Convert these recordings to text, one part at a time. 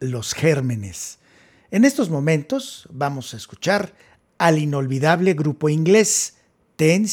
los gérmenes. En estos momentos vamos a escuchar al inolvidable grupo inglés Ten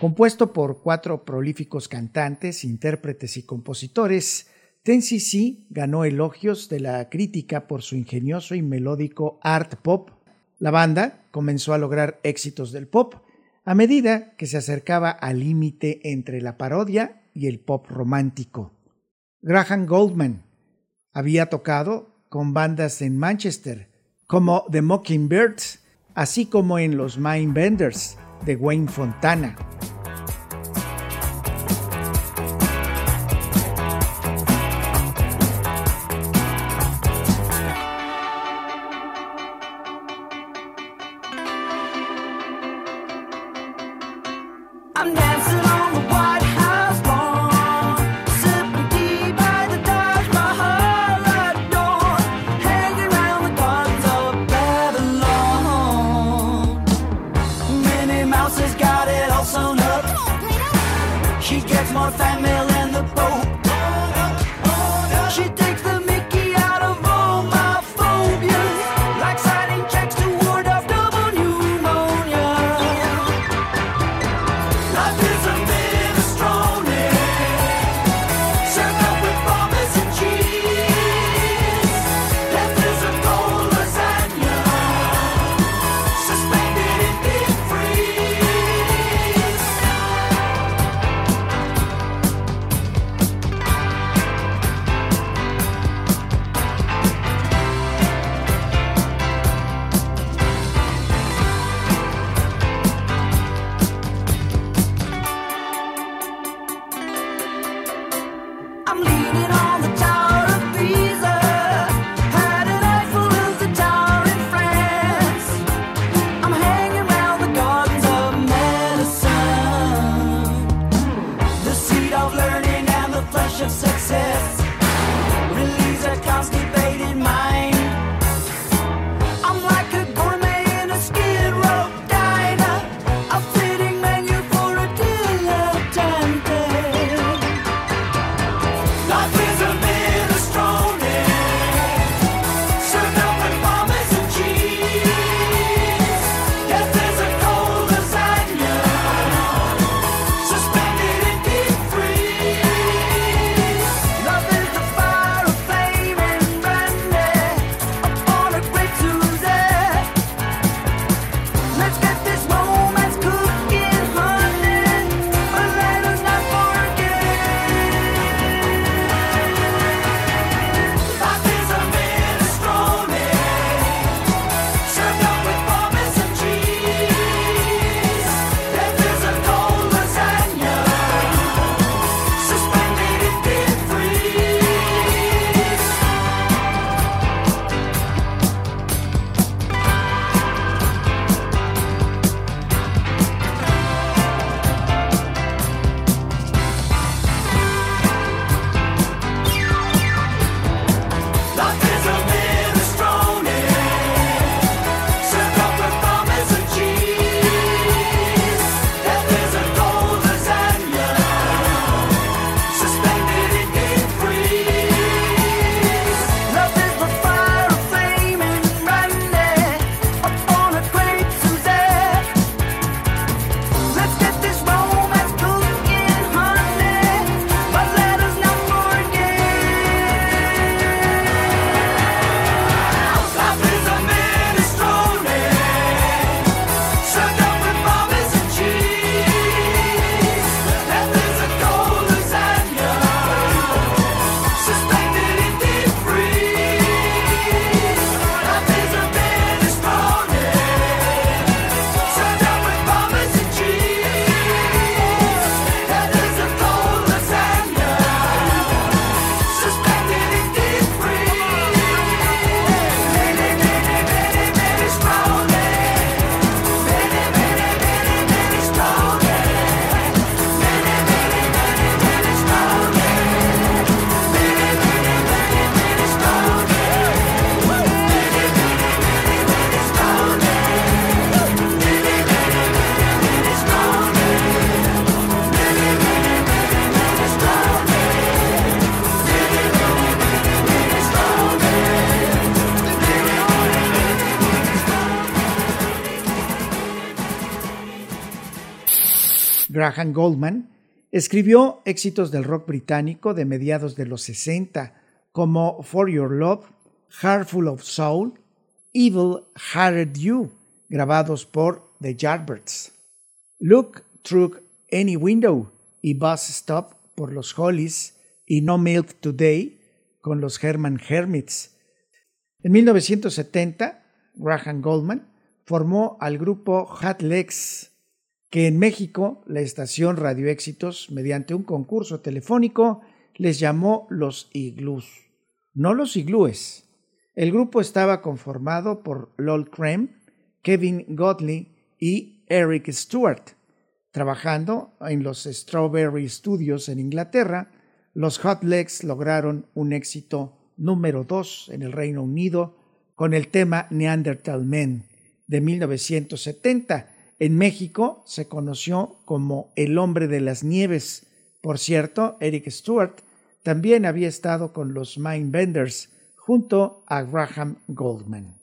Compuesto por cuatro prolíficos cantantes, intérpretes y compositores, Ten CC ganó elogios de la crítica por su ingenioso y melódico art pop. La banda comenzó a lograr éxitos del pop a medida que se acercaba al límite entre la parodia y el pop romántico. Graham Goldman había tocado con bandas en Manchester como The Mockingbirds así como en Los Mindbenders de Wayne Fontana. Graham Goldman, escribió éxitos del rock británico de mediados de los 60 como For Your Love, Heart Full of Soul, Evil Hearted You, grabados por The Yardbirds, Look Through Any Window y Bus Stop por los Hollies y No Milk Today con los Herman Hermits. En 1970, Graham Goldman formó al grupo Hat Legs, que en México la estación Radio Éxitos, mediante un concurso telefónico, les llamó los iglús, no los iglúes. El grupo estaba conformado por Lol Krem, Kevin Godley y Eric Stewart. Trabajando en los Strawberry Studios en Inglaterra, los Hot Legs lograron un éxito número 2 en el Reino Unido con el tema Neanderthal Men de 1970. En México se conoció como El hombre de las nieves. Por cierto, Eric Stewart también había estado con los Mindbenders junto a Graham Goldman.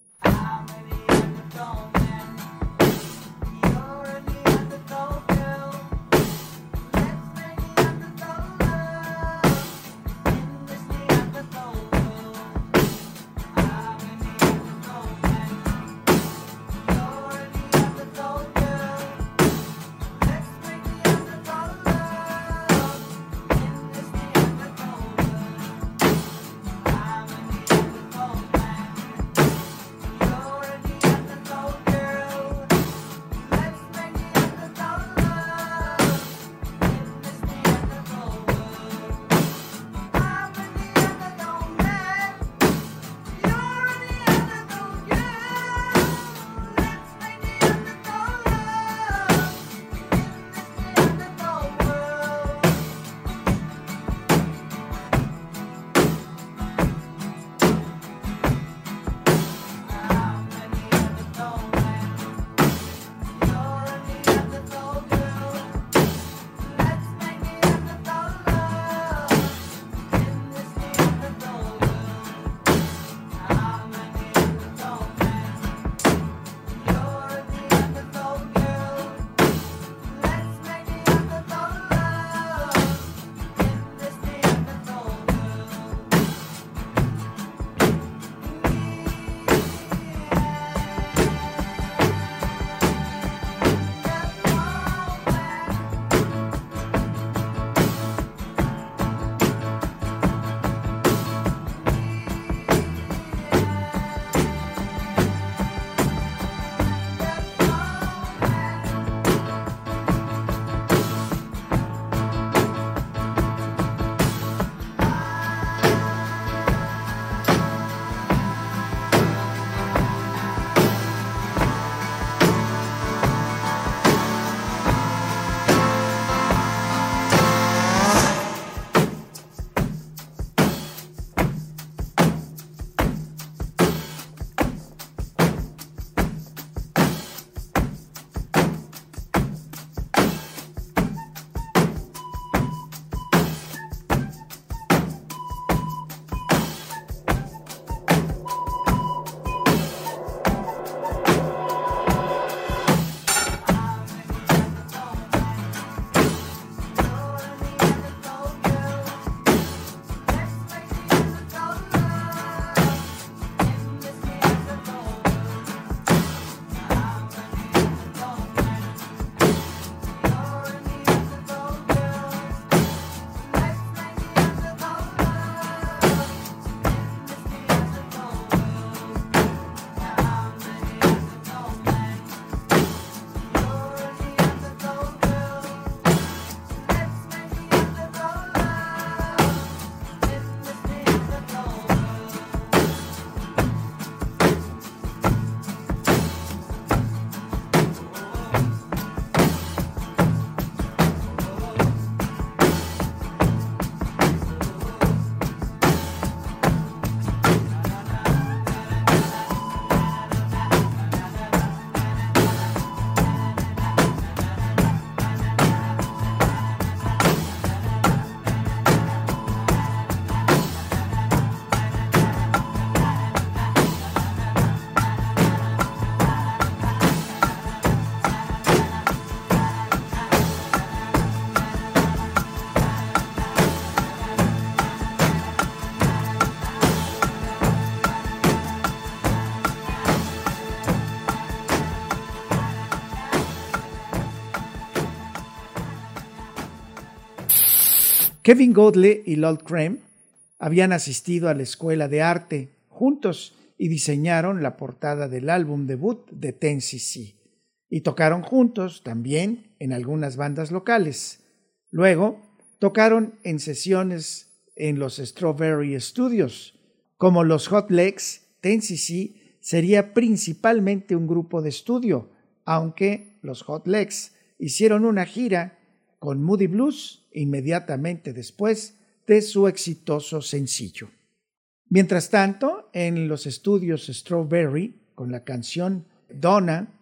Kevin Godley y Lol Krem habían asistido a la escuela de arte juntos y diseñaron la portada del álbum debut de Ten cc y tocaron juntos también en algunas bandas locales. Luego tocaron en sesiones en los Strawberry Studios. Como los Hot Legs, Ten sería principalmente un grupo de estudio, aunque los Hot Legs hicieron una gira con Moody Blues inmediatamente después de su exitoso sencillo. Mientras tanto, en los estudios Strawberry, con la canción Donna,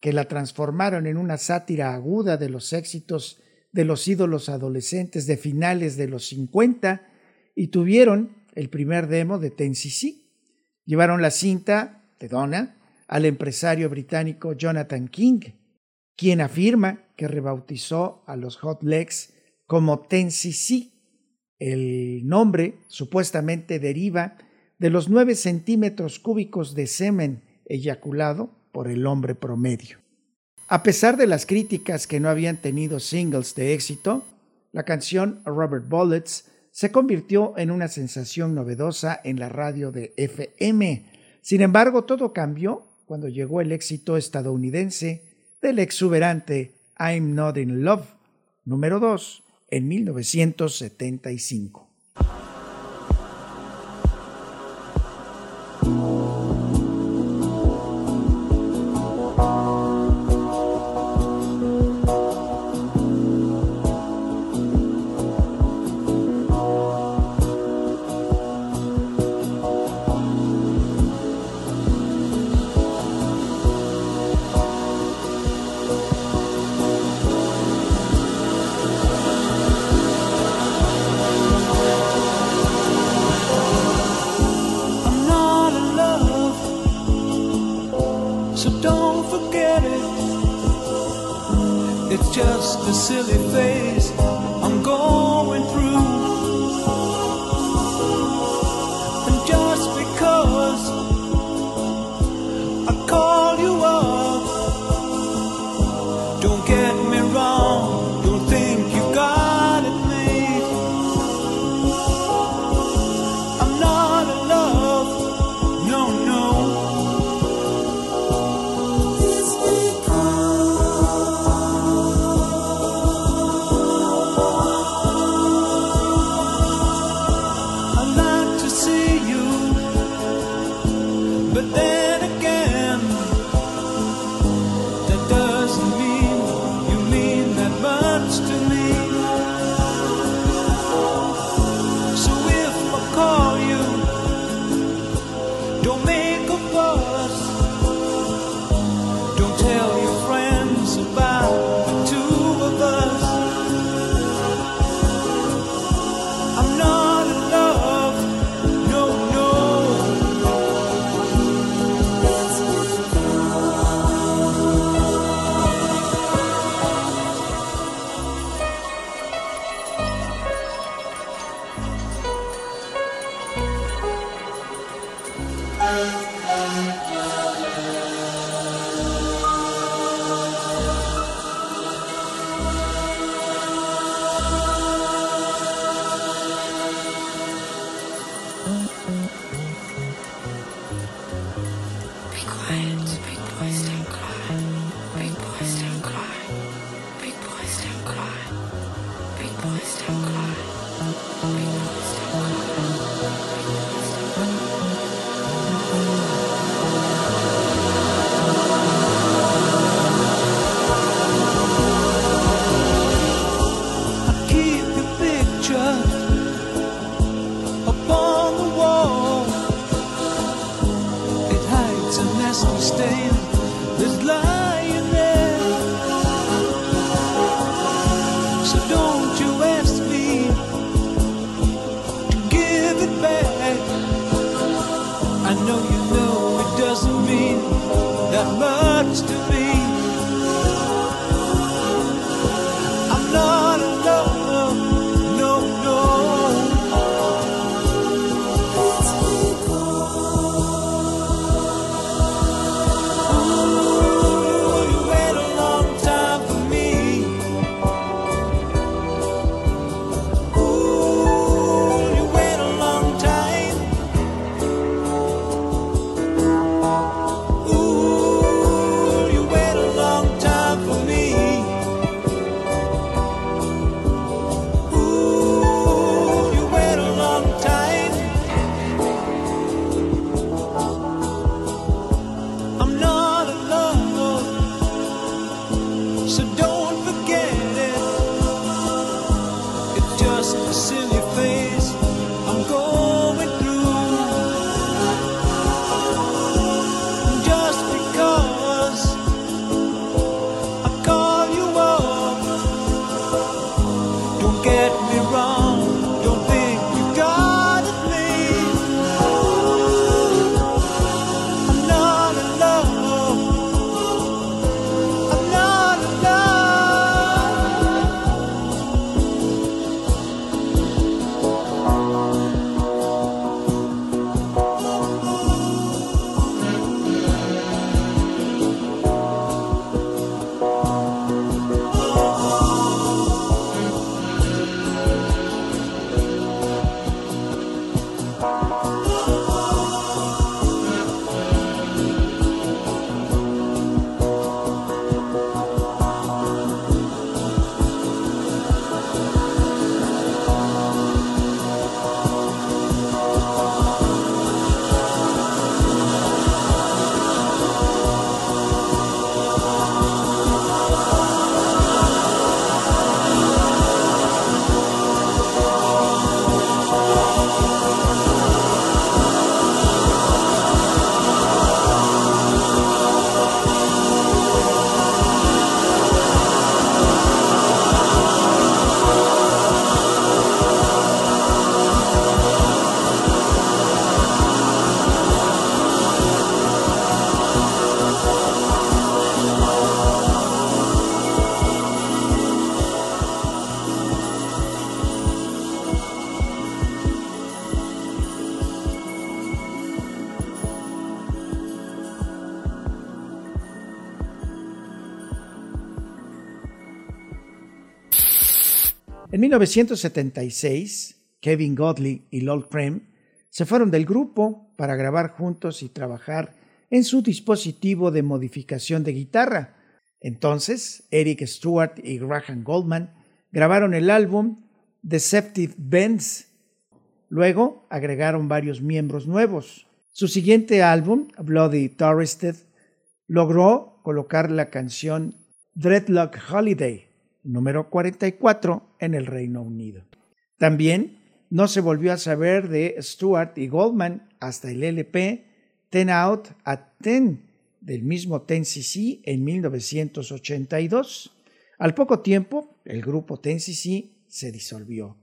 que la transformaron en una sátira aguda de los éxitos de los ídolos adolescentes de finales de los 50 y tuvieron el primer demo de Ten-CC. Llevaron la cinta de Donna al empresario británico Jonathan King, quien afirma que rebautizó a los Hot Legs como Ten-CC. El nombre supuestamente deriva de los 9 centímetros cúbicos de semen eyaculado por el hombre promedio. A pesar de las críticas que no habían tenido singles de éxito, la canción Robert Bullets se convirtió en una sensación novedosa en la radio de FM. Sin embargo, todo cambió cuando llegó el éxito estadounidense del exuberante I'm Not in Love, número 2, en 1975. a silly face. En 1976, Kevin Godley y Lol Creme se fueron del grupo para grabar juntos y trabajar en su dispositivo de modificación de guitarra. Entonces, Eric Stewart y Graham Goldman grabaron el álbum Deceptive Bands. Luego agregaron varios miembros nuevos. Su siguiente álbum, Bloody Touristed, logró colocar la canción Dreadlock Holiday, número 44, en el Reino Unido. También no se volvió a saber de Stewart y Goldman hasta el LP Ten Out at Ten del mismo Ten CC en 1982. Al poco tiempo, el grupo Ten CC se disolvió.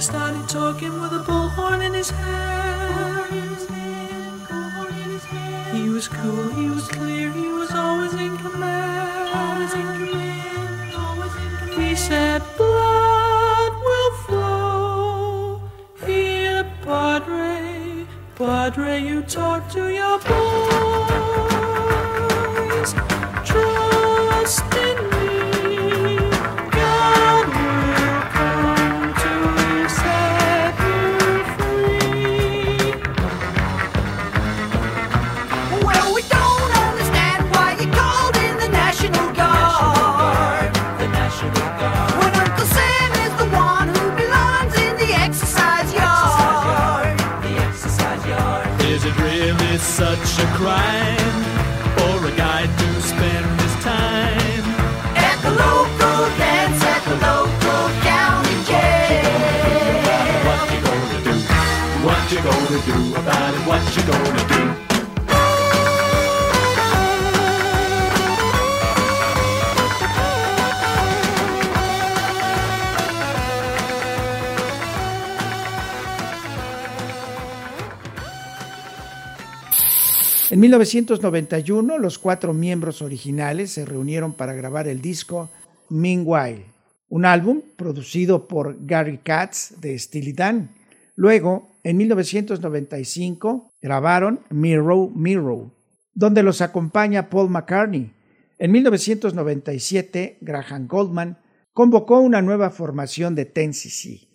started talking with a bullhorn in his hand. En 1991, los cuatro miembros originales se reunieron para grabar el disco Meanwhile, un álbum producido por Gary Katz de Steely Dan. Luego, en 1995, grabaron Mirror Mirror, donde los acompaña Paul McCartney. En 1997, Graham Goldman convocó una nueva formación de Ten cc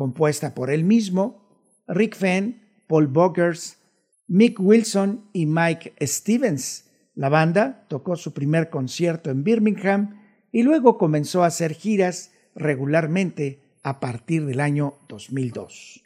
compuesta por él mismo, Rick Fenn, Paul Boggers, Mick Wilson y Mike Stevens. La banda tocó su primer concierto en Birmingham y luego comenzó a hacer giras regularmente a partir del año 2002.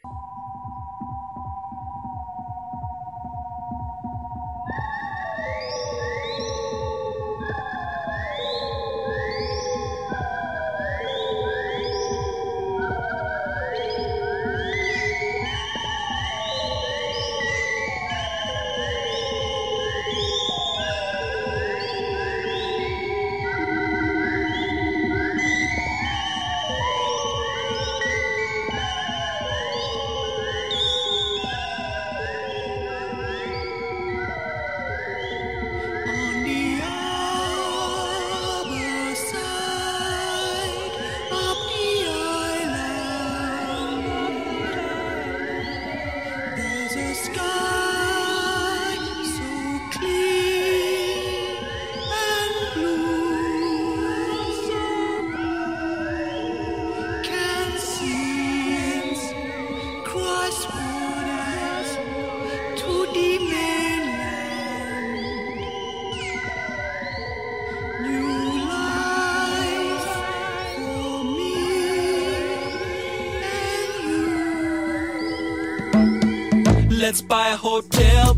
Let's buy a hotel.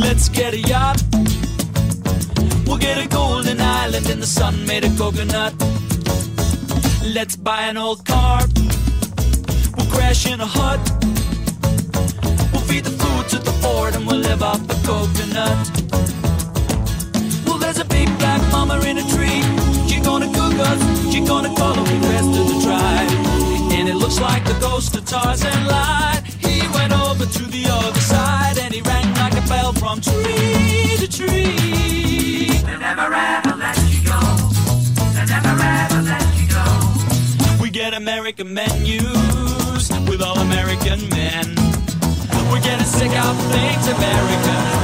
Let's get a yacht. We'll get a golden island in the sun made of coconut. Let's buy an old car. We'll crash in a hut. We'll feed the food to the fort and we'll live off the coconut. Well, there's a big black mama in a tree. She gonna cook us. She gonna call the rest of the tribe. And it looks like the ghost of Tarzan lied from tree to tree. They never ever let you go. They never ever let you go. We get American menus with all American men. We're getting sick of things American.